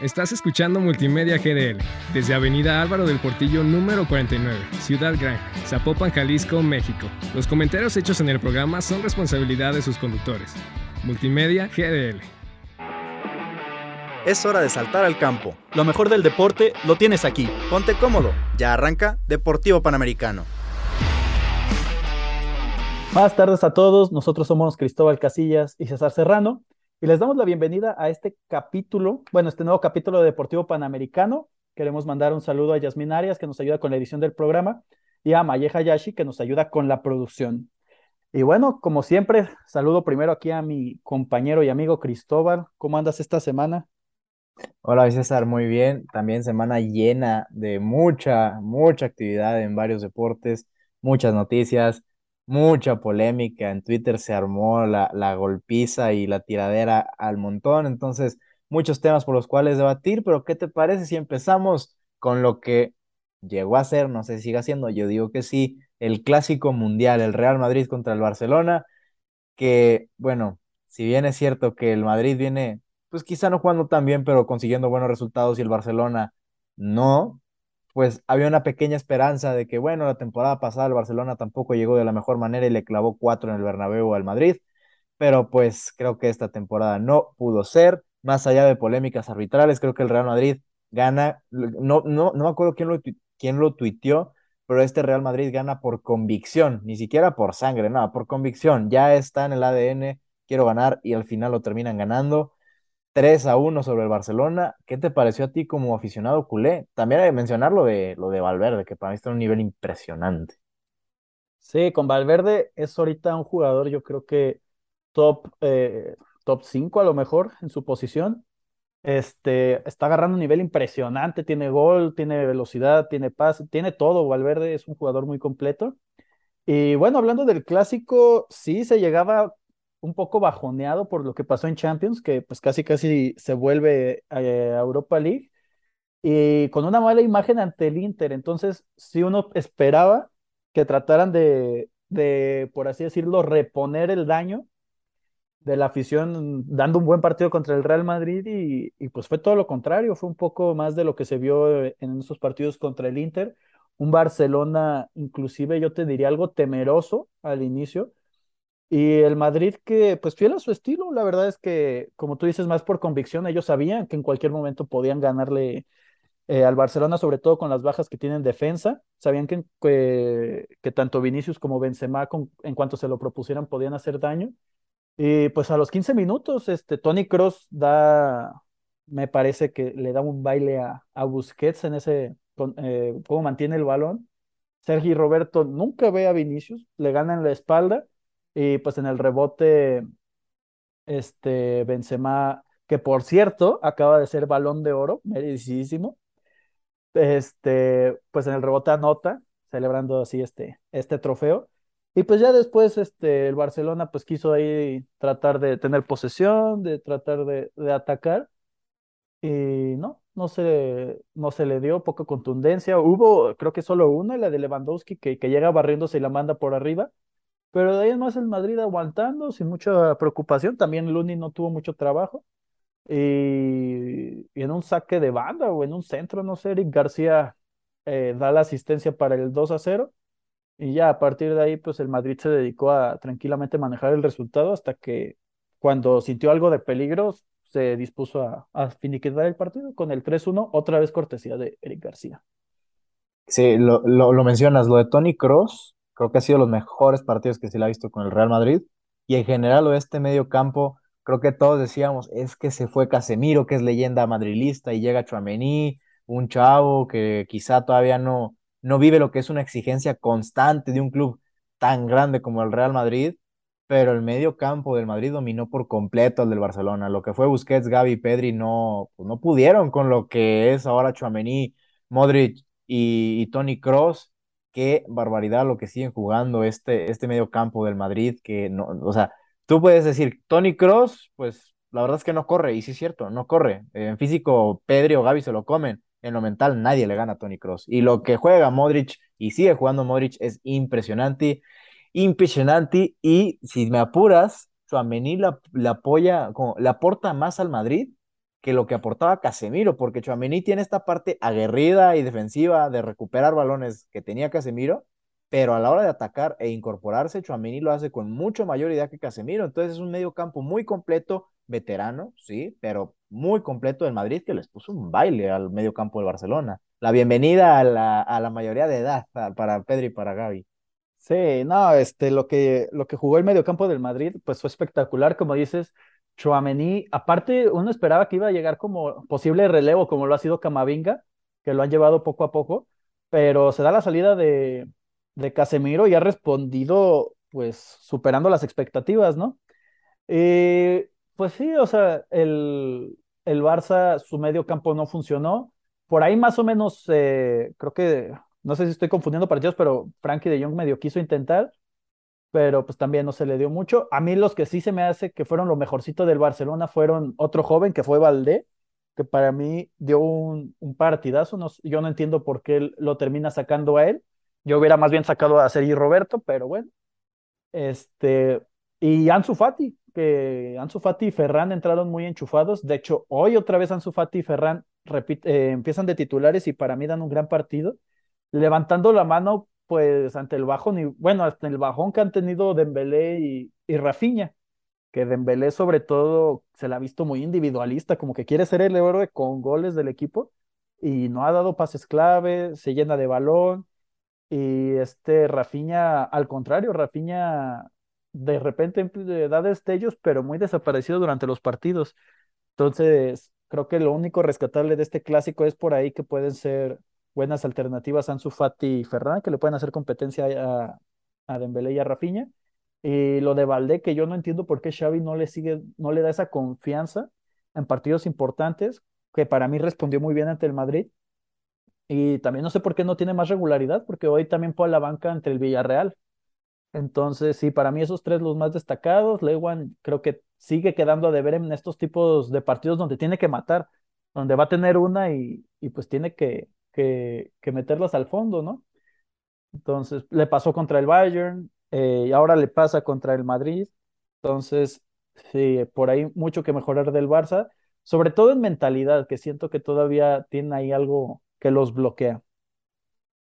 Estás escuchando Multimedia GDL desde Avenida Álvaro del Portillo número 49, Ciudad Gran, Zapopan, Jalisco, México. Los comentarios hechos en el programa son responsabilidad de sus conductores. Multimedia GDL. Es hora de saltar al campo. Lo mejor del deporte lo tienes aquí. Ponte cómodo. Ya arranca Deportivo Panamericano. Buenas tardes a todos. Nosotros somos Cristóbal Casillas y César Serrano y les damos la bienvenida a este capítulo, bueno, este nuevo capítulo de Deportivo Panamericano. Queremos mandar un saludo a Yasmin Arias, que nos ayuda con la edición del programa, y a Maye Hayashi, que nos ayuda con la producción. Y bueno, como siempre, saludo primero aquí a mi compañero y amigo Cristóbal. ¿Cómo andas esta semana? Hola, César, muy bien. También semana llena de mucha, mucha actividad en varios deportes, muchas noticias mucha polémica, en Twitter se armó la, la golpiza y la tiradera al montón, entonces muchos temas por los cuales debatir, pero ¿qué te parece si empezamos con lo que llegó a ser, no sé si siga siendo, yo digo que sí, el clásico mundial, el Real Madrid contra el Barcelona, que bueno, si bien es cierto que el Madrid viene, pues quizá no jugando tan bien, pero consiguiendo buenos resultados y el Barcelona no, pues había una pequeña esperanza de que, bueno, la temporada pasada el Barcelona tampoco llegó de la mejor manera y le clavó cuatro en el Bernabéu al Madrid, pero pues creo que esta temporada no pudo ser, más allá de polémicas arbitrales, creo que el Real Madrid gana, no, no, no me acuerdo quién lo, quién lo tuiteó, pero este Real Madrid gana por convicción, ni siquiera por sangre, nada, por convicción, ya está en el ADN, quiero ganar y al final lo terminan ganando. 3 a 1 sobre el Barcelona. ¿Qué te pareció a ti como aficionado culé? También hay que mencionar lo de, lo de Valverde, que para mí está en un nivel impresionante. Sí, con Valverde es ahorita un jugador, yo creo que top, eh, top 5 a lo mejor en su posición. Este, está agarrando un nivel impresionante, tiene gol, tiene velocidad, tiene paz, tiene todo. Valverde es un jugador muy completo. Y bueno, hablando del clásico, sí se llegaba un poco bajoneado por lo que pasó en Champions, que pues casi casi se vuelve a Europa League y con una mala imagen ante el Inter. Entonces, si uno esperaba que trataran de, de, por así decirlo, reponer el daño de la afición dando un buen partido contra el Real Madrid y, y, pues fue todo lo contrario, fue un poco más de lo que se vio en esos partidos contra el Inter, un Barcelona inclusive yo te diría algo temeroso al inicio, y el Madrid que, pues fiel a su estilo, la verdad es que, como tú dices, más por convicción, ellos sabían que en cualquier momento podían ganarle eh, al Barcelona, sobre todo con las bajas que tienen defensa. Sabían que, que, tanto Vinicius como Benzema, en cuanto se lo propusieran, podían hacer daño. Y pues a los 15 minutos, este, Tony Cross da, me parece que le da un baile a, a Busquets en ese, eh, cómo mantiene el balón. Sergi Roberto nunca ve a Vinicius, le gana en la espalda y pues en el rebote, este Benzema, que por cierto acaba de ser balón de oro, merecidísimo. Este, pues en el rebote anota, celebrando así este, este trofeo. Y pues ya después este, el Barcelona pues quiso ahí tratar de tener posesión, de tratar de, de atacar. Y no, no se, no se le dio poca contundencia. Hubo, creo que solo una, la de Lewandowski, que, que llega barriéndose y la manda por arriba. Pero de ahí en más el Madrid aguantando sin mucha preocupación. También Luni no tuvo mucho trabajo. Y, en un saque de banda o en un centro, no sé, Eric García eh, da la asistencia para el 2 a 0. Y ya a partir de ahí, pues el Madrid se dedicó a tranquilamente manejar el resultado hasta que cuando sintió algo de peligro, se dispuso a, a finiquitar el partido con el 3-1, otra vez cortesía de Eric García. Sí, lo, lo, lo mencionas, lo de Tony Cross, Creo que ha sido los mejores partidos que se le ha visto con el Real Madrid. Y en general, este medio campo, creo que todos decíamos, es que se fue Casemiro, que es leyenda madrilista, y llega Chuamení, un chavo que quizá todavía no, no vive lo que es una exigencia constante de un club tan grande como el Real Madrid, pero el medio campo del Madrid dominó por completo al del Barcelona. Lo que fue Busquets, Gavi, Pedri no, pues no pudieron con lo que es ahora Chuamení, Modric y, y Tony Cross qué barbaridad lo que siguen jugando este, este medio campo del Madrid, que no, o sea, tú puedes decir, Tony Cross, pues la verdad es que no corre, y sí es cierto, no corre. En físico, Pedri o Gaby se lo comen. En lo mental, nadie le gana a Tony Cross. Y lo que juega Modric y sigue jugando Modric es impresionante, impresionante. Y si me apuras, Suamení la, la apoya, como, le aporta más al Madrid que lo que aportaba Casemiro, porque Chouameni tiene esta parte aguerrida y defensiva de recuperar balones que tenía Casemiro, pero a la hora de atacar e incorporarse, Chouameni lo hace con mucho mayor idea que Casemiro, entonces es un medio campo muy completo, veterano, sí, pero muy completo del Madrid que les puso un baile al medio campo del Barcelona. La bienvenida a la, a la mayoría de edad para Pedri y para Gaby. Sí, no, este, lo que, lo que jugó el mediocampo del Madrid, pues fue espectacular, como dices, Chouameni, aparte uno esperaba que iba a llegar como posible relevo, como lo ha sido Camavinga, que lo han llevado poco a poco, pero se da la salida de, de Casemiro y ha respondido, pues, superando las expectativas, ¿no? Eh, pues sí, o sea, el, el Barça, su medio campo no funcionó. Por ahí más o menos, eh, creo que, no sé si estoy confundiendo partidos, pero Frankie de Jong medio quiso intentar, pero pues también no se le dio mucho. A mí los que sí se me hace que fueron lo mejorcito del Barcelona fueron otro joven que fue Valdé, que para mí dio un, un partidazo. No, yo no entiendo por qué lo termina sacando a él. Yo hubiera más bien sacado a Sergi Roberto, pero bueno. Este, y Ansu Fati, que Ansu Fati y Ferran entraron muy enchufados. De hecho, hoy otra vez Ansu Fati y Ferran eh, empiezan de titulares y para mí dan un gran partido. Levantando la mano pues ante el bajón, y bueno, hasta el bajón que han tenido Dembélé y, y Rafinha, que Dembélé sobre todo se la ha visto muy individualista, como que quiere ser el héroe con goles del equipo y no ha dado pases clave, se llena de balón y este Rafinha, al contrario, Rafinha de repente da destellos, pero muy desaparecido durante los partidos. Entonces, creo que lo único rescatable de este clásico es por ahí que pueden ser buenas alternativas Ansu Fati y Ferran, que le pueden hacer competencia a, a Dembélé y a Rafinha. Y lo de Valdé, que yo no entiendo por qué Xavi no le sigue, no le da esa confianza en partidos importantes, que para mí respondió muy bien ante el Madrid. Y también no sé por qué no tiene más regularidad, porque hoy también fue a la banca ante el Villarreal. Entonces, sí, para mí esos tres los más destacados. Lewan creo que sigue quedando a deber en estos tipos de partidos donde tiene que matar, donde va a tener una y, y pues tiene que, que, meterlas al fondo, ¿no? Entonces, le pasó contra el Bayern eh, y ahora le pasa contra el Madrid. Entonces, sí, por ahí mucho que mejorar del Barça, sobre todo en mentalidad, que siento que todavía tiene ahí algo que los bloquea.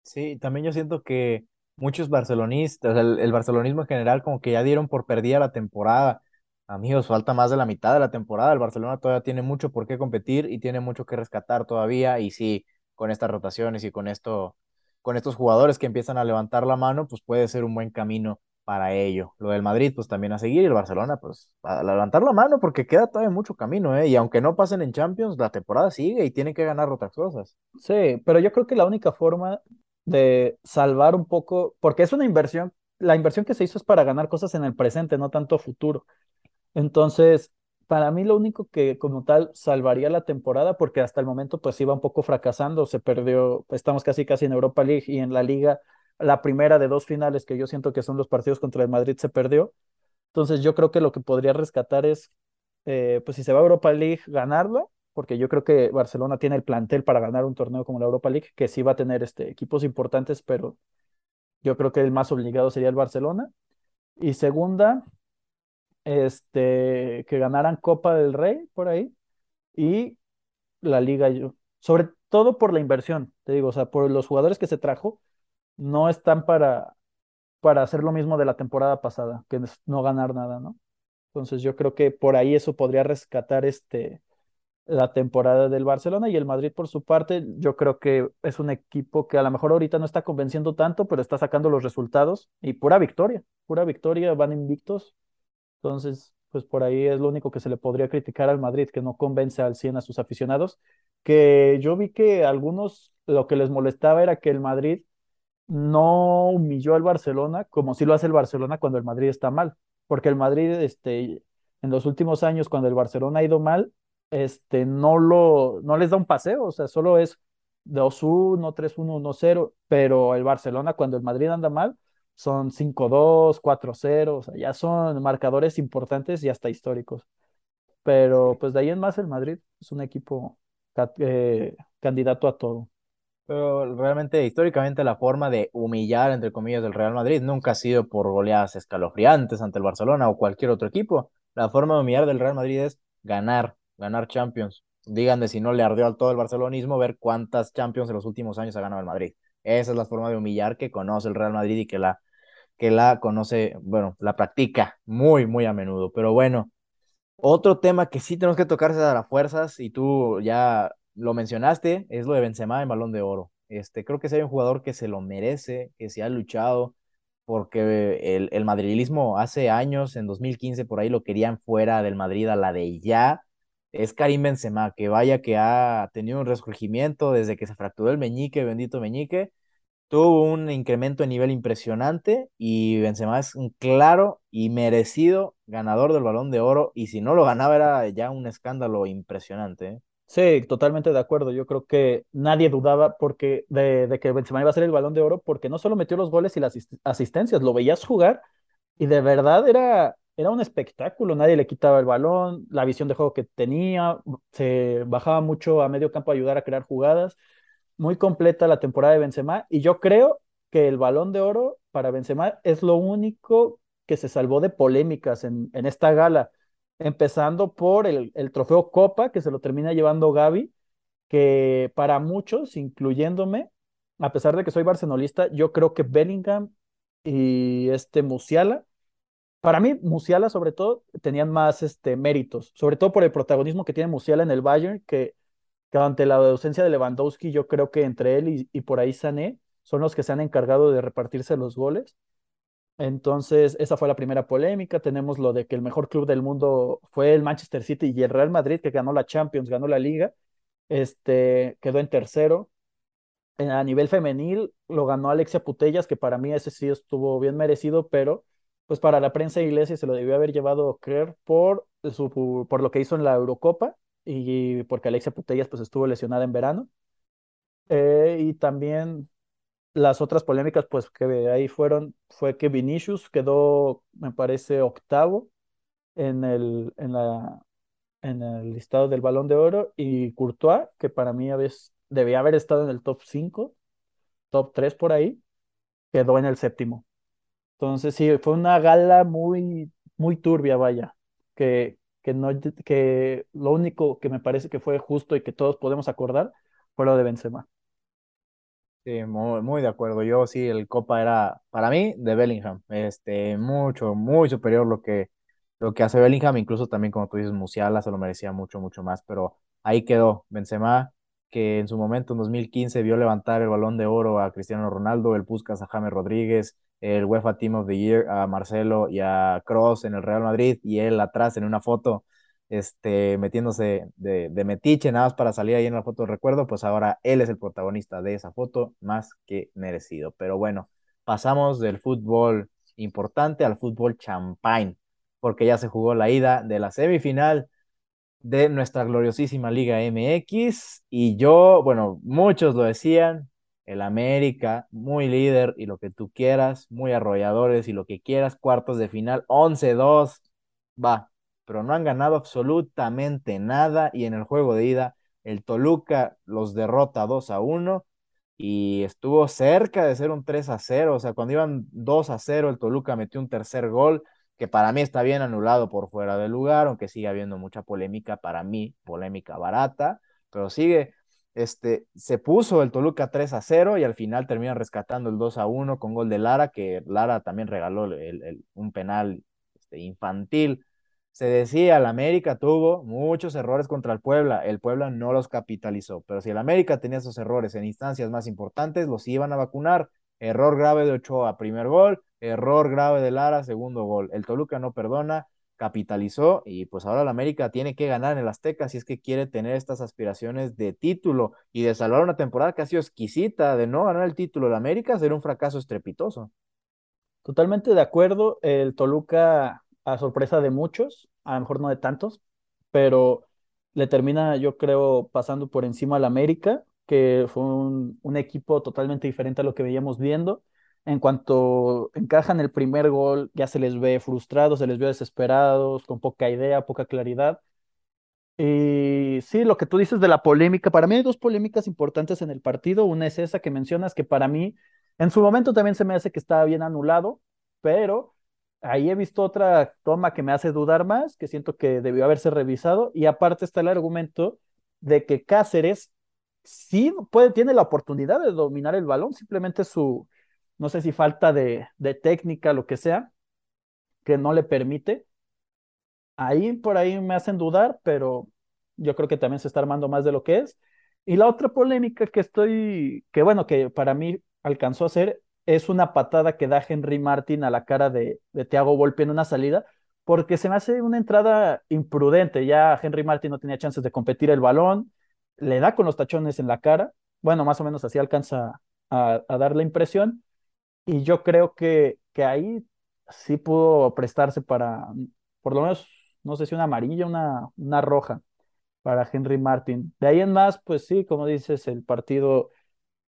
Sí, también yo siento que muchos barcelonistas, el, el barcelonismo en general, como que ya dieron por perdida la temporada. Amigos, falta más de la mitad de la temporada. El Barcelona todavía tiene mucho por qué competir y tiene mucho que rescatar todavía. Y sí, con estas rotaciones y con esto, con estos jugadores que empiezan a levantar la mano, pues puede ser un buen camino para ello. Lo del Madrid, pues también a seguir, y el Barcelona, pues a levantar la mano, porque queda todavía mucho camino, ¿eh? Y aunque no pasen en Champions, la temporada sigue y tienen que ganar otras cosas. Sí, pero yo creo que la única forma de salvar un poco, porque es una inversión, la inversión que se hizo es para ganar cosas en el presente, no tanto futuro. Entonces, para mí lo único que como tal salvaría la temporada, porque hasta el momento pues iba un poco fracasando, se perdió, estamos casi casi en Europa League y en la liga, la primera de dos finales que yo siento que son los partidos contra el Madrid se perdió. Entonces yo creo que lo que podría rescatar es, eh, pues si se va a Europa League, ganarlo, porque yo creo que Barcelona tiene el plantel para ganar un torneo como la Europa League, que sí va a tener este, equipos importantes, pero yo creo que el más obligado sería el Barcelona. Y segunda, este, que ganaran Copa del Rey por ahí y la Liga, yo, sobre todo por la inversión, te digo, o sea, por los jugadores que se trajo, no están para, para hacer lo mismo de la temporada pasada, que es no ganar nada, ¿no? Entonces yo creo que por ahí eso podría rescatar este, la temporada del Barcelona y el Madrid por su parte, yo creo que es un equipo que a lo mejor ahorita no está convenciendo tanto, pero está sacando los resultados y pura victoria, pura victoria, van invictos entonces, pues por ahí es lo único que se le podría criticar al Madrid, que no convence al 100 a sus aficionados, que yo vi que algunos lo que les molestaba era que el Madrid no humilló al Barcelona como si lo hace el Barcelona cuando el Madrid está mal, porque el Madrid este, en los últimos años cuando el Barcelona ha ido mal, este, no, lo, no les da un paseo, o sea, solo es 2-1, 3-1, 1-0, pero el Barcelona cuando el Madrid anda mal, son 5-2, 4-0, o sea, ya son marcadores importantes y hasta históricos. Pero pues de ahí en más el Madrid es un equipo eh, candidato a todo. Pero realmente históricamente la forma de humillar, entre comillas, del Real Madrid nunca ha sido por goleadas escalofriantes ante el Barcelona o cualquier otro equipo. La forma de humillar del Real Madrid es ganar, ganar Champions. díganme si no le ardió al todo el barcelonismo ver cuántas Champions en los últimos años ha ganado el Madrid. Esa es la forma de humillar que conoce el Real Madrid y que la, que la conoce, bueno, la practica muy, muy a menudo. Pero bueno, otro tema que sí tenemos que tocarse a las fuerzas, y tú ya lo mencionaste, es lo de Benzema en Balón de Oro. Este, creo que si hay un jugador que se lo merece, que se ha luchado, porque el, el madrilismo hace años, en 2015, por ahí lo querían fuera del Madrid a la de ya, es Karim Benzema, que vaya que ha tenido un resurgimiento desde que se fracturó el meñique, bendito meñique, tuvo un incremento de nivel impresionante y Benzema es un claro y merecido ganador del Balón de Oro y si no lo ganaba era ya un escándalo impresionante. ¿eh? Sí, totalmente de acuerdo. Yo creo que nadie dudaba porque de, que Benzema iba a ser el Balón de Oro porque no solo metió los goles y las asistencias, lo veías jugar y de verdad era era un espectáculo, nadie le quitaba el balón, la visión de juego que tenía, se bajaba mucho a medio campo a ayudar a crear jugadas, muy completa la temporada de Benzema y yo creo que el balón de oro para Benzema es lo único que se salvó de polémicas en, en esta gala, empezando por el, el trofeo Copa que se lo termina llevando Gaby, que para muchos, incluyéndome, a pesar de que soy barcelonista, yo creo que Bellingham y este Musiala para mí, Musiala, sobre todo, tenían más este, méritos, sobre todo por el protagonismo que tiene Musiala en el Bayern, que, que ante la ausencia de Lewandowski, yo creo que entre él y, por ahí Sané son los que se han encargado de repartirse los goles. Entonces, esa fue la primera polémica. Tenemos lo de que el mejor club del mundo fue el Manchester City y el Real Madrid, que ganó la Champions, ganó la Liga, este, quedó en tercero. A nivel femenil, lo ganó Alexia Putellas, que para mí ese sí estuvo bien merecido, pero pues para la prensa de Iglesia se lo debió haber llevado creer por, su, por lo que hizo en la Eurocopa y porque Alexia Putellas pues estuvo lesionada en verano. Eh, y también las otras polémicas pues que ahí fueron fue que Vinicius quedó me parece octavo en el, en la, en el listado del Balón de Oro y Courtois, que para mí debía haber estado en el top 5, top 3 por ahí, quedó en el séptimo. Entonces sí, fue una gala muy, muy turbia, vaya, que, que, no, que lo único que me parece que fue justo y que todos podemos acordar fue lo de Benzema. Sí, muy, muy de acuerdo. Yo sí, el Copa era, para mí, de Bellingham. Este, mucho, muy superior lo que, lo que hace Bellingham. Incluso también, como tú dices, Musiala se lo merecía mucho, mucho más. Pero ahí quedó Benzema, que en su momento, en 2015, vio levantar el balón de oro a Cristiano Ronaldo, el Puskas a James Rodríguez, el UEFA Team of the Year a Marcelo y a Cross en el Real Madrid y él atrás en una foto este, metiéndose de, de, metiche nada más para salir ahí en la foto de recuerdo, pues ahora él es el protagonista de esa foto, más que merecido. Pero bueno, pasamos del fútbol importante al fútbol champagne, porque ya se jugó la ida de la semifinal de nuestra gloriosísima Liga MX y yo, bueno, muchos lo decían, el América, muy líder y lo que tú quieras, muy arrolladores y lo que quieras, cuartos de final, 11-2, va, pero no han ganado absolutamente nada y en el juego de ida el Toluca los derrota 2 a 1 y estuvo cerca de ser un 3 a 0, o sea, cuando iban 2 a 0 el Toluca metió un tercer gol que para mí está bien anulado por fuera del lugar, aunque sigue habiendo mucha polémica para mí, polémica barata, pero sigue este, se puso el Toluca 3 a 0 y al final termina rescatando el 2 a 1 con gol de Lara, que Lara también regaló un penal este, infantil. Se decía, el América tuvo muchos errores contra el Puebla, el Puebla no los capitalizó, pero si el América tenía esos errores en instancias más importantes, los iban a vacunar. Error grave de Ochoa, primer gol, error grave de Lara, segundo gol. El Toluca no perdona, capitalizó y pues ahora la América tiene que ganar en el Azteca si es que quiere tener estas aspiraciones de título y de salvar una temporada que ha sido exquisita, de no ganar el título de América sería un fracaso estrepitoso. Totalmente de acuerdo, el Toluca a sorpresa de muchos, a lo mejor no de tantos, pero le termina yo creo pasando por encima al América, que fue un equipo totalmente diferente a lo que veíamos viendo en cuanto encajan el primer gol, ya se les ve frustrados, se les ve desesperados, con poca idea, poca claridad. Y sí, lo que tú dices de la polémica, para mí hay dos polémicas importantes en el partido. Una es esa que mencionas, que para mí en su momento también se me hace que estaba bien anulado, pero ahí he visto otra toma que me hace dudar más, que siento que debió haberse revisado. Y aparte está el argumento de que Cáceres sí puede, tiene la oportunidad de dominar el balón, simplemente su, no sé si falta de, técnica, lo que sea, que no le permite. Ahí por ahí me hacen dudar, pero yo creo que también se está armando más de lo que es. Y la otra polémica que estoy, que bueno, que para mí alcanzó a ser, es una patada que da Henry Martin a la cara de, de Thiago en una salida, porque se me hace una entrada imprudente. Ya Henry Martin no tenía chances de competir el balón, le da con los tachones en la cara. Bueno, más o menos así alcanza a, dar la impresión. Y yo creo que, que ahí sí pudo prestarse para, por lo menos, no sé si una amarilla, una, una roja para Henry Martin. De ahí en más, pues sí, como dices, el partido,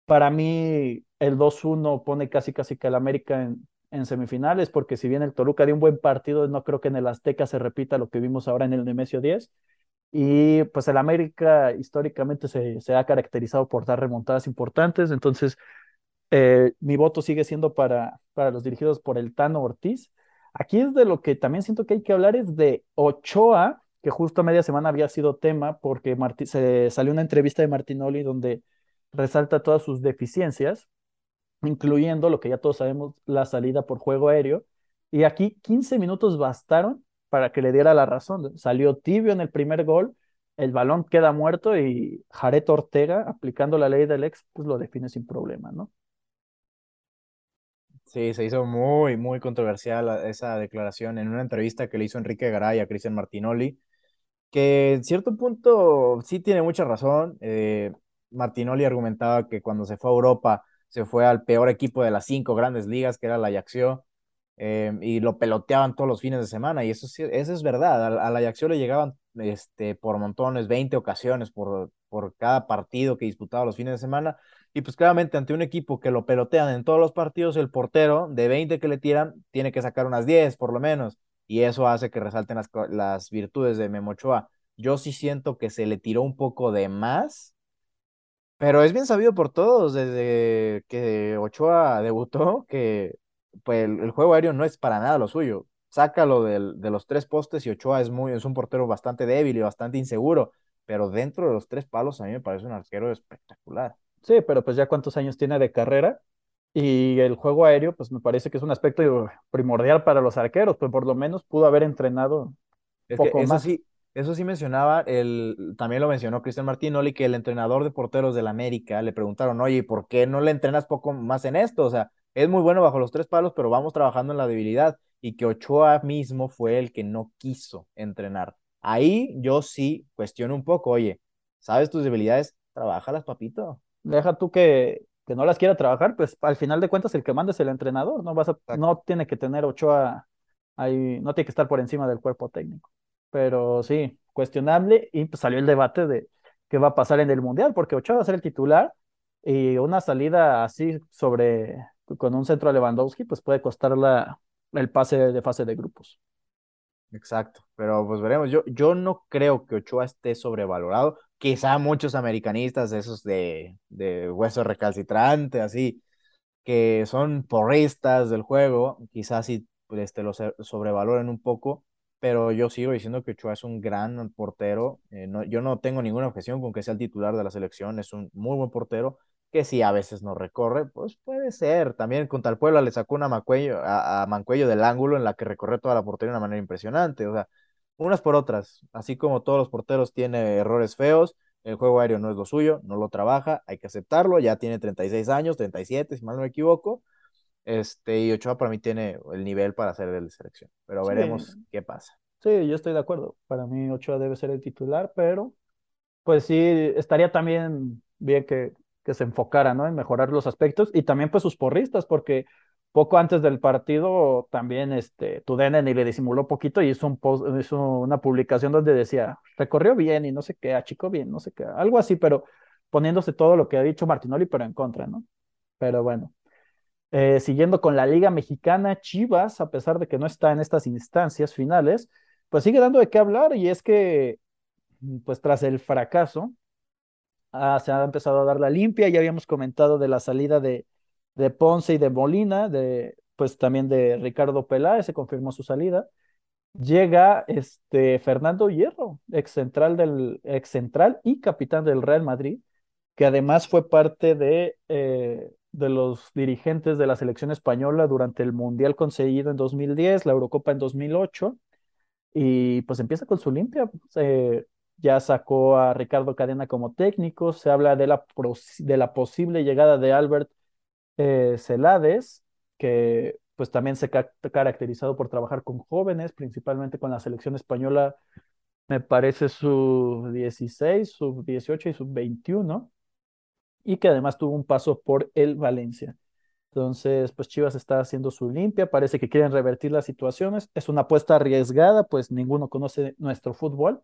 para mí, el 2-1 pone casi casi que el América en, en semifinales, porque si bien el Toluca dio un buen partido, no creo que en el Azteca se repita lo que vimos ahora en el Nemesio 10. Y pues el América históricamente se, se ha caracterizado por dar remontadas importantes, entonces eh, mi voto sigue siendo para, para los dirigidos por el Tano Ortiz. Aquí es de lo que también siento que hay que hablar, es de Ochoa, que justo a media semana había sido tema porque se salió una entrevista de Martinoli donde resalta todas sus deficiencias incluyendo lo que ya todos sabemos, la salida por juego aéreo. Y aquí 15 minutos bastaron para que le diera la razón. Salió tibio en el primer gol, el balón queda muerto y Jared Ortega, aplicando la ley del ex, pues lo define sin problema, ¿no? Sí, se hizo muy, muy controversial esa declaración en una entrevista que le hizo Enrique Garay a Cristian Martinoli, que en cierto punto sí tiene mucha razón. Eh, Martinoli argumentaba que cuando se fue a Europa se fue al peor equipo de las cinco grandes ligas, que era la Ajaxio, em, y lo peloteaban todos los fines de semana, y eso, eso es verdad, a, la Ajaxio le llegaban este, por montones, 20 ocasiones por, por cada partido que disputaba los fines de semana, y pues claramente ante un equipo que lo pelotean en todos los partidos, el portero de 20 que le tiran tiene que sacar unas 10 por lo menos, y eso hace que resalten las, las virtudes de Memochoa. Yo sí siento que se le tiró un poco de más, pero es bien sabido por todos desde que Ochoa debutó que pues, el, juego aéreo no es para nada lo suyo. Sácalo del, de los tres postes y Ochoa es, muy, es un portero bastante débil y bastante inseguro, pero dentro de los tres palos a mí me parece un arquero espectacular. Sí, pero pues ya cuántos años tiene de carrera y el juego aéreo pues me parece que es un aspecto primordial para los arqueros, pues por lo menos pudo haber entrenado un poco más. Sí, eso sí mencionaba, el, también lo mencionó Cristian Martinoli, que el entrenador de porteros del América le preguntaron, oye, ¿por qué no le entrenas poco más en esto? O sea, es muy bueno bajo los tres palos, pero vamos trabajando en la debilidad. Y que Ochoa mismo fue el que no quiso entrenar. Ahí yo sí cuestiono un poco, oye, ¿sabes tus debilidades? Trabájalas, papito. Deja tú que, que no las quiera trabajar, pues al final de cuentas el que manda es el entrenador, no vas a, no tiene que tener Ochoa ahí, no tiene que estar por encima del cuerpo técnico pero sí, cuestionable y pues salió el debate de qué va a pasar en el Mundial, porque Ochoa va a ser el titular y una salida así sobre con un centro a Lewandowski, pues puede costar la, el pase de fase de grupos. Exacto, pero pues veremos. Yo, yo no creo que Ochoa esté sobrevalorado. Quizá muchos americanistas, esos de, de hueso recalcitrante, así, que son porristas del juego, quizás sí este, lo sobrevaloren un poco, pero yo sigo diciendo que Ochoa es un gran portero. Eh, no, yo no tengo ninguna objeción con que sea el titular de la selección, es un muy buen portero, que si a veces no recorre, pues puede ser. También contra el Puebla le sacó una Mancuello, a, Mancuello del ángulo en la que recorre toda la portería de una manera impresionante. O sea, unas por otras. Así como todos los porteros tiene errores feos, el juego aéreo no es lo suyo, no lo trabaja, hay que aceptarlo. Ya tiene 36 años, 37, si mal no me equivoco. Este, y Ochoa para mí tiene el nivel para ser de selección, pero veremos qué pasa. Sí, yo estoy de acuerdo. Para mí Ochoa debe ser el titular, pero pues sí, estaría también bien que, que se enfocara, ¿no? En mejorar los aspectos y también pues sus porristas, porque poco antes del partido también este, Tudene ni le disimuló poquito y hizo, un post, hizo una publicación donde decía, recorrió bien y no sé qué, achicó bien, no sé qué, algo así, pero poniéndose todo lo que ha dicho Martinoli, pero en contra, ¿no? Pero bueno, eh, siguiendo con la Liga Mexicana, Chivas, a pesar de que no está en estas instancias finales, pues sigue dando de qué hablar y es que, mm, pues tras el fracaso, ah, se ha empezado a dar la limpia, ya habíamos comentado de la salida de, de Ponce y de Molina, de, pues también de Ricardo Peláez, se confirmó su salida, llega este Fernando Hierro, ex central del ex central y capitán del Real Madrid, que además fue parte de, eh, de los dirigentes de la selección española durante el Mundial conseguido en 2010, la Eurocopa en 2008, y pues empieza con su limpia. Eh, ya sacó a Ricardo Cadena como técnico, se habla de la, de la posible llegada de Albert eh, Celades, que pues también se ha caracterizado por trabajar con jóvenes, principalmente con la selección española, me parece sub 16, sub 18 y sub 21, y que además tuvo un paso por el Valencia. Entonces, pues Chivas está haciendo su limpia, parece que quieren revertir las situaciones, es una apuesta arriesgada, pues ninguno conoce nuestro fútbol,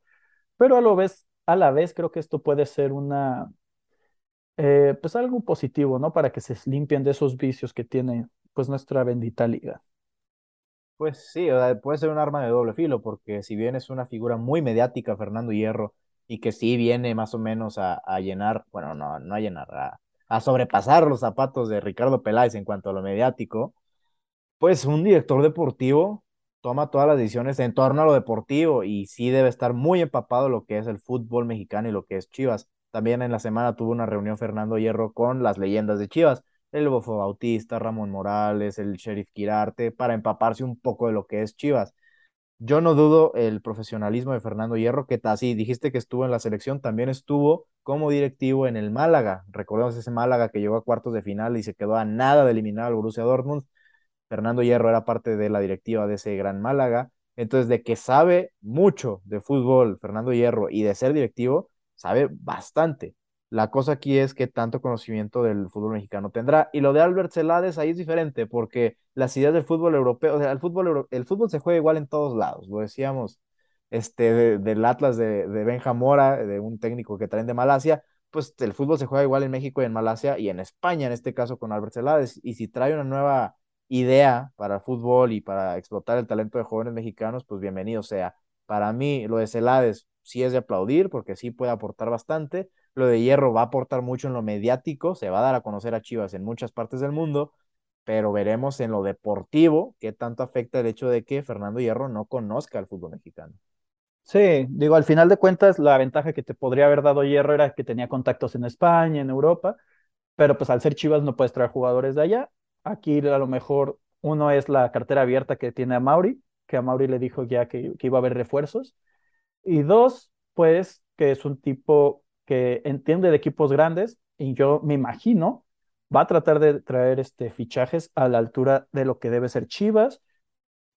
pero a, lo vez, a la vez creo que esto puede ser una, eh, pues algo positivo, ¿no? Para que se limpien de esos vicios que tiene pues nuestra bendita liga. Pues sí, puede ser un arma de doble filo, porque si bien es una figura muy mediática, Fernando Hierro, y que sí viene más o menos a, llenar, bueno, no, no a llenar, a, sobrepasar los zapatos de Ricardo Peláez en cuanto a lo mediático, pues un director deportivo toma todas las decisiones en torno a lo deportivo y sí debe estar muy empapado lo que es el fútbol mexicano y lo que es Chivas. También en la semana tuvo una reunión Fernando Hierro con las leyendas de Chivas el Bofo Bautista, Ramón Morales, el Sheriff Quirarte, para empaparse un poco de lo que es Chivas. Yo no dudo el profesionalismo de Fernando Hierro, que así dijiste que estuvo en la selección, también estuvo como directivo en el Málaga. Recordemos ese Málaga que llegó a cuartos de final y se quedó a nada de eliminar al Borussia Dortmund. Fernando Hierro era parte de la directiva de ese gran Málaga. Entonces, de que sabe mucho de fútbol Fernando Hierro y de ser directivo, sabe bastante. La cosa aquí es que tanto conocimiento del fútbol mexicano tendrá. Y lo de Albert Celades ahí es diferente, porque las ideas del fútbol europeo, o sea, el fútbol, el fútbol se juega igual en todos lados, lo decíamos, este, del Atlas de, de Mora, de un técnico que traen de Malasia, pues el fútbol se juega igual en México y en Malasia y en España, en este caso con Albert Celades. Y si trae una nueva idea para el fútbol y para explotar el talento de jóvenes mexicanos, pues bienvenido sea. Para mí, lo de Celades sí es de aplaudir, porque sí puede aportar bastante lo de Hierro va a aportar mucho en lo mediático, se va a dar a conocer a Chivas en muchas partes del mundo, pero veremos en lo deportivo qué tanto afecta el hecho de que Fernando Hierro no conozca el fútbol mexicano. Sí, digo, al final de cuentas, la ventaja que te podría haber dado Hierro era que tenía contactos en España, en Europa, pero pues al ser Chivas no puedes traer jugadores de allá. Aquí a lo mejor uno es la cartera abierta que tiene a Mauri, que a Mauri le dijo ya que, que iba a haber refuerzos. Y dos, pues que es un tipo que entiende de equipos grandes y yo me imagino va a tratar de traer este, fichajes a la altura de lo que debe ser Chivas.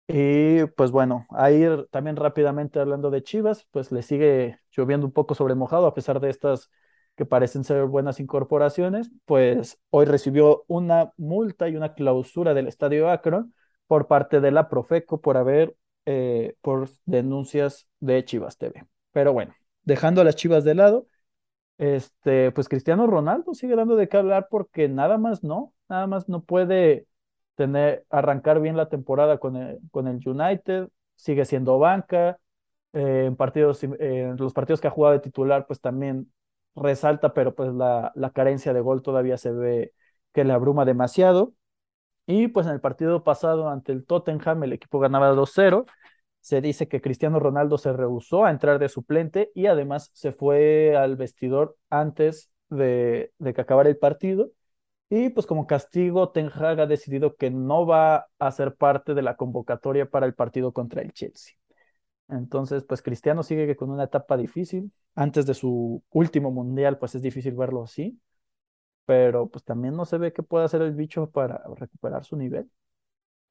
Y pues bueno, ahí también rápidamente hablando de Chivas, pues le sigue lloviendo un poco sobre mojado a pesar de estas que parecen ser buenas incorporaciones, pues hoy recibió una multa y una clausura del Estadio Akron por parte de la Profeco por haber, eh, por denuncias de Chivas TV. Pero bueno, dejando a las Chivas de lado, este, pues Cristiano Ronaldo sigue dando de qué hablar porque nada más no, nada más no puede tener, arrancar bien la temporada con el, con el United, sigue siendo banca, eh, en partidos, en los partidos que ha jugado de titular, pues también resalta, pero pues la, la carencia de gol todavía se ve que le abruma demasiado. Y pues en el partido pasado ante el Tottenham, el equipo ganaba 2-0 se dice que Cristiano Ronaldo se rehusó a entrar de suplente y además se fue al vestidor antes de, que acabara el partido. Y pues como castigo, Ten ha decidido que no va a ser parte de la convocatoria para el partido contra el Chelsea. Entonces, pues Cristiano sigue con una etapa difícil. Antes de su último mundial, pues es difícil verlo así. Pero pues también no se ve qué puede hacer el bicho para recuperar su nivel.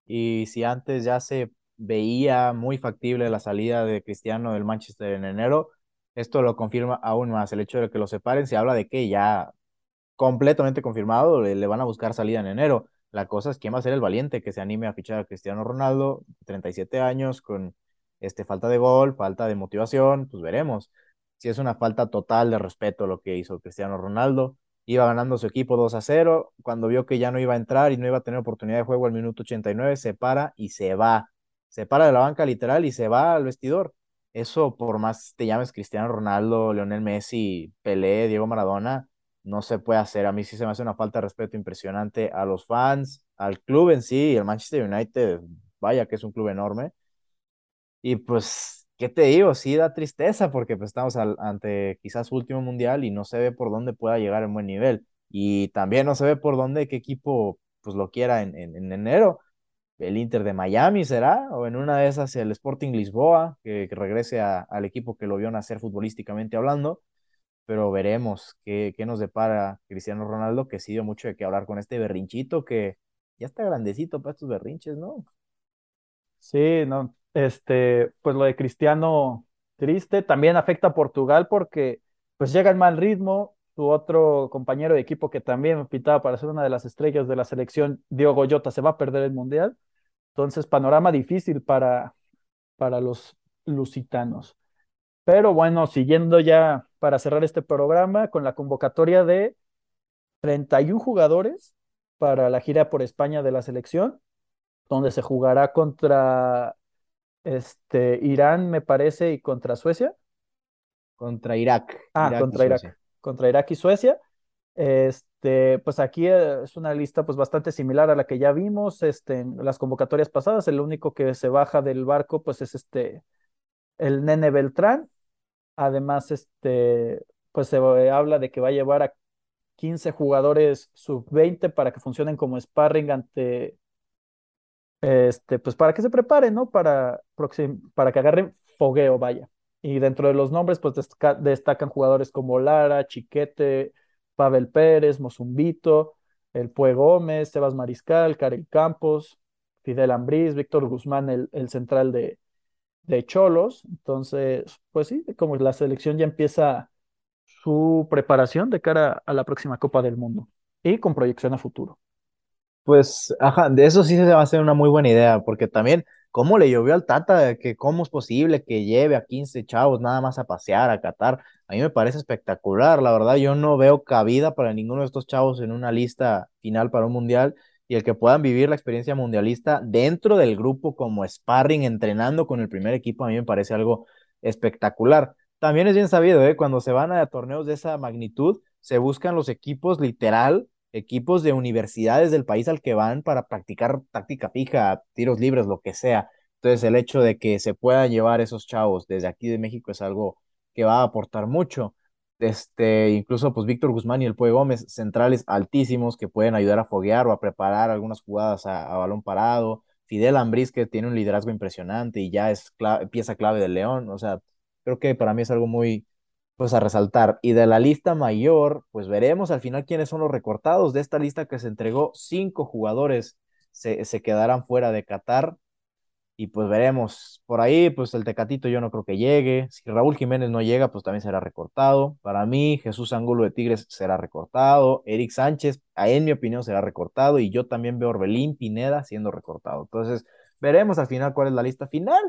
Y si antes ya se veía muy factible la salida de Cristiano del Manchester en enero. Esto lo confirma aún más. El hecho de que lo separen se habla de que ya completamente confirmado le, van a buscar salida en enero. La cosa es quién va a ser el valiente que se anime a fichar a Cristiano Ronaldo, 37 años, con este, falta de gol, falta de motivación, pues veremos. Si es una falta total de respeto lo que hizo Cristiano Ronaldo, iba ganando su equipo 2 a 0, cuando vio que ya no iba a entrar y no iba a tener oportunidad de juego al minuto 89, se para y se va se para de la banca literal y se va al vestidor. Eso, por más te llames Cristiano Ronaldo, Leonel Messi, Pelé, Diego Maradona, no se puede hacer. A mí sí se me hace una falta de respeto impresionante a los fans, al club en sí, el Manchester United, vaya que es un club enorme. Y pues, ¿qué te digo? Sí da tristeza porque pues, estamos ante quizás su último mundial y no se ve por dónde pueda llegar en buen nivel. Y también no se ve por dónde, qué equipo pues lo quiera en, en, enero. El Inter de Miami será, o en una de esas el Sporting Lisboa, que, regrese al equipo que lo vio nacer futbolísticamente hablando pero veremos qué, qué, nos depara Cristiano Ronaldo, que sí dio mucho de qué hablar con este berrinchito que ya está grandecito para estos berrinches, ¿no? Sí, no, este, pues lo de Cristiano triste, también afecta a Portugal porque pues llega en mal ritmo, su otro compañero de equipo que también pitaba para ser una de las estrellas de la selección, Diogo Goyota, se va a perder el Mundial, entonces panorama difícil para, para los lusitanos. Pero bueno, siguiendo ya para cerrar este programa con la convocatoria de 31 jugadores para la gira por España de la selección, donde se jugará contra este, Irán, me parece, y contra Suecia. Contra Irak. Ah, contra Irak. Contra Irak y Suecia. Este, pues aquí eh, es una lista pues bastante similar a la que ya vimos este, en las convocatorias pasadas. El único que se baja del barco pues es este el Nene Beltrán Además, este, pues se habla de que va a llevar a 15 jugadores sub-20 para que funcionen como sparring ante, este, pues para que se preparen, ¿no? Para, para que agarren fogueo, vaya. Y dentro de los nombres, pues destacan jugadores como Lara, Chiquete, Pavel Pérez, Mozumbito, El Pue Gómez, Sebas Mariscal, Karel Campos, Fidel Ambriz, Víctor Guzmán, el, el central de, de Cholos. Entonces, pues sí, como la selección ya empieza su preparación de cara a la próxima Copa del Mundo y con proyección a futuro. Pues, ajá, de eso sí se va a hacer una muy buena idea, porque también, ¿cómo le llovió al Tata? Que cómo es posible que lleve a 15 chavos nada más a pasear, a Qatar. A mí me parece espectacular, la verdad, yo no veo cabida para ninguno de estos chavos en una lista final para un mundial y el que puedan vivir la experiencia mundialista dentro del grupo como sparring, entrenando con el primer equipo, a mí me parece algo espectacular. También es bien sabido, ¿eh? cuando se van a torneos de esa magnitud, se buscan los equipos literal, equipos de universidades del país al que van para practicar táctica fija, tiros libres, lo que sea. Entonces el hecho de que se puedan llevar esos chavos desde aquí de México es algo que va a aportar mucho. Este, incluso pues Víctor Guzmán y el Pue Gómez, centrales altísimos que pueden ayudar a foguear o a preparar algunas jugadas a, balón parado. Fidel Ambriz que tiene un liderazgo impresionante y ya es pieza clave del León. O sea, creo que para mí es algo muy pues a resaltar. Y de la lista mayor, pues veremos al final quiénes son los recortados. De esta lista que se entregó, cinco jugadores se, se quedarán fuera de Qatar y pues veremos. Por ahí, pues el Tecatito yo no creo que llegue. Si Raúl Jiménez no llega, pues también será recortado. Para mí, Jesús Angulo de Tigres será recortado. Eric Sánchez, en mi opinión, será recortado. Y yo también veo Orbelín Pineda siendo recortado. Entonces, veremos al final cuál es la lista final.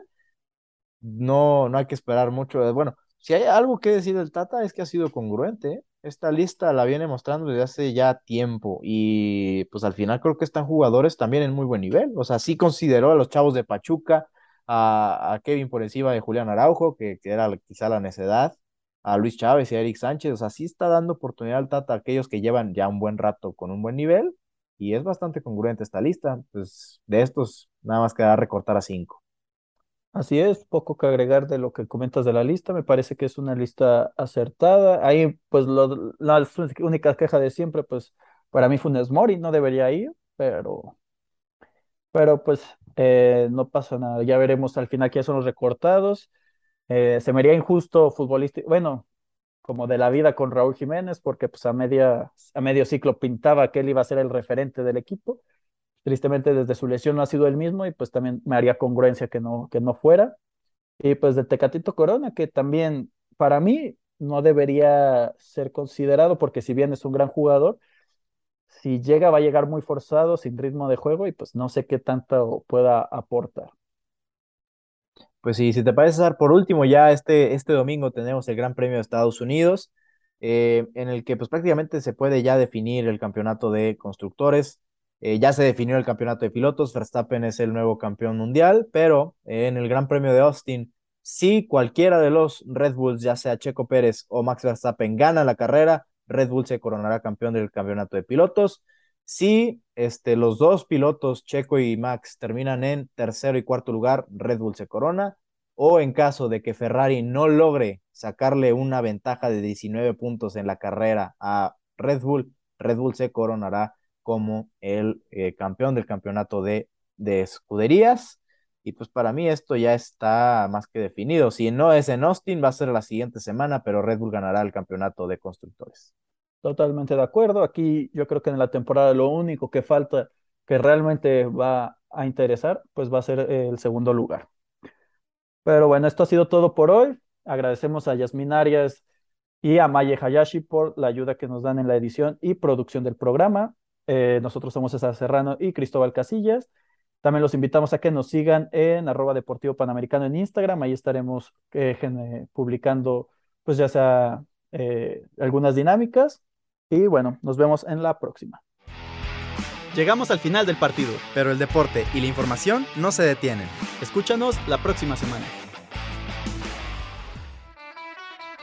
No, no hay que esperar mucho. Bueno, si hay algo que decir del Tata es que ha sido congruente. ¿eh? esta lista la viene mostrando desde hace ya tiempo y pues al final creo que están jugadores también en muy buen nivel. O sea, sí consideró a los chavos de Pachuca, a, Kevin por encima de Julián Araujo, que, era quizá la necedad, a Luis Chávez y a Eric Sánchez. O sea, sí está dando oportunidad al Tata a aquellos que llevan ya un buen rato con un buen nivel y es bastante congruente esta lista. Pues de estos nada más queda recortar a cinco. Así es, poco que agregar de lo que comentas de la lista, me parece que es una lista acertada. Ahí, pues, la única queja de siempre, pues, para mí Funes Mori no debería ir, pero, pero pues, eh, no pasa nada. Ya veremos al final quiénes son los recortados. Eh, se me haría injusto futbolístico, bueno, como de la vida con Raúl Jiménez, porque pues a, media, a medio ciclo pintaba que él iba a ser el referente del equipo Tristemente desde su lesión no ha sido el mismo y pues también me haría congruencia que no, que no fuera. Y pues de Tecatito Corona, que también para mí no debería ser considerado porque si bien es un gran jugador, si llega va a llegar muy forzado, sin ritmo de juego y pues no sé qué tanto pueda aportar. Pues sí, si te parece, César, por último, ya este, este domingo tenemos el Gran Premio de Estados Unidos, eh, en el que pues prácticamente se puede ya definir el campeonato de constructores. Eh, ya se definió el campeonato de pilotos, Verstappen es el nuevo campeón mundial, pero en el Gran Premio de Austin, si cualquiera de los Red Bulls, ya sea Checo Pérez o Max Verstappen, gana la carrera, Red Bull se coronará campeón del campeonato de pilotos. Si este, los dos pilotos, Checo y Max, terminan en tercero y cuarto lugar, Red Bull se corona. o en caso de que Ferrari no logre sacarle una ventaja de 19 puntos en la carrera a Red Bull, Red Bull se coronará como el eh, campeón del campeonato de, de escuderías. Y pues para mí esto ya está más que definido. Si no es en Austin, va a ser la siguiente semana, pero Red Bull ganará el campeonato de constructores. Totalmente de acuerdo. Aquí yo creo que en la temporada lo único que falta que realmente va a interesar, pues va a ser el segundo lugar. Pero bueno, esto ha sido todo por hoy. Agradecemos a Yasmin Arias y a Maye Hayashi por la ayuda que nos dan en la edición y producción del programa. Eh, nosotros somos César Serrano y Cristóbal Casillas. También los invitamos a que nos sigan en arroba deportivo panamericano en Instagram. Ahí estaremos eh, publicando, pues ya sea eh, algunas dinámicas y bueno, nos vemos en la próxima. Llegamos al final del partido, pero el deporte y la información no se detienen. Escúchanos la próxima semana.